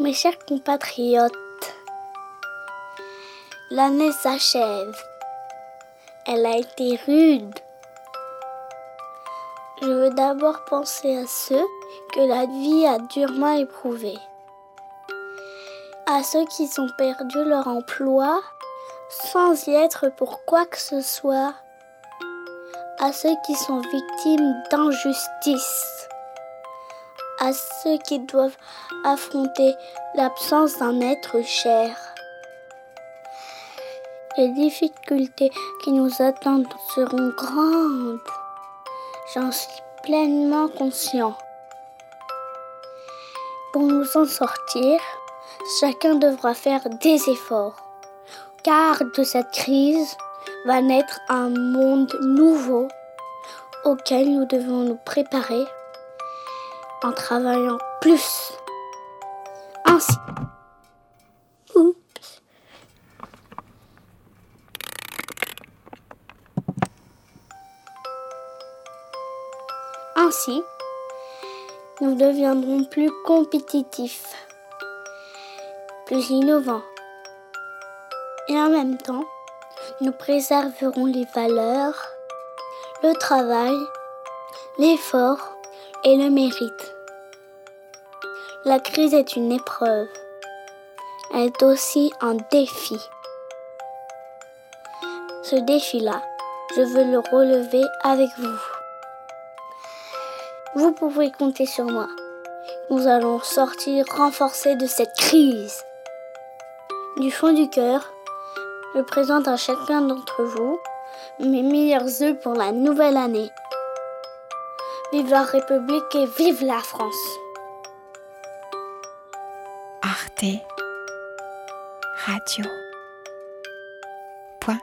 Mes chers compatriotes, l'année s'achève. Elle a été rude. Je veux d'abord penser à ceux que la vie a durement éprouvés. À ceux qui ont perdu leur emploi sans y être pour quoi que ce soit. À ceux qui sont victimes d'injustice à ceux qui doivent affronter l'absence d'un être cher. Les difficultés qui nous attendent seront grandes. J'en suis pleinement conscient. Pour nous en sortir, chacun devra faire des efforts. Car de cette crise va naître un monde nouveau auquel nous devons nous préparer en travaillant plus. Ainsi. Ainsi, nous deviendrons plus compétitifs, plus innovants. Et en même temps, nous préserverons les valeurs, le travail, l'effort et le mérite. La crise est une épreuve. Elle est aussi un défi. Ce défi-là, je veux le relever avec vous. Vous pouvez compter sur moi. Nous allons sortir renforcés de cette crise. Du fond du cœur, je présente à chacun d'entre vous mes meilleurs œufs pour la nouvelle année. Vive la République et vive la France. Arte Radio. Point.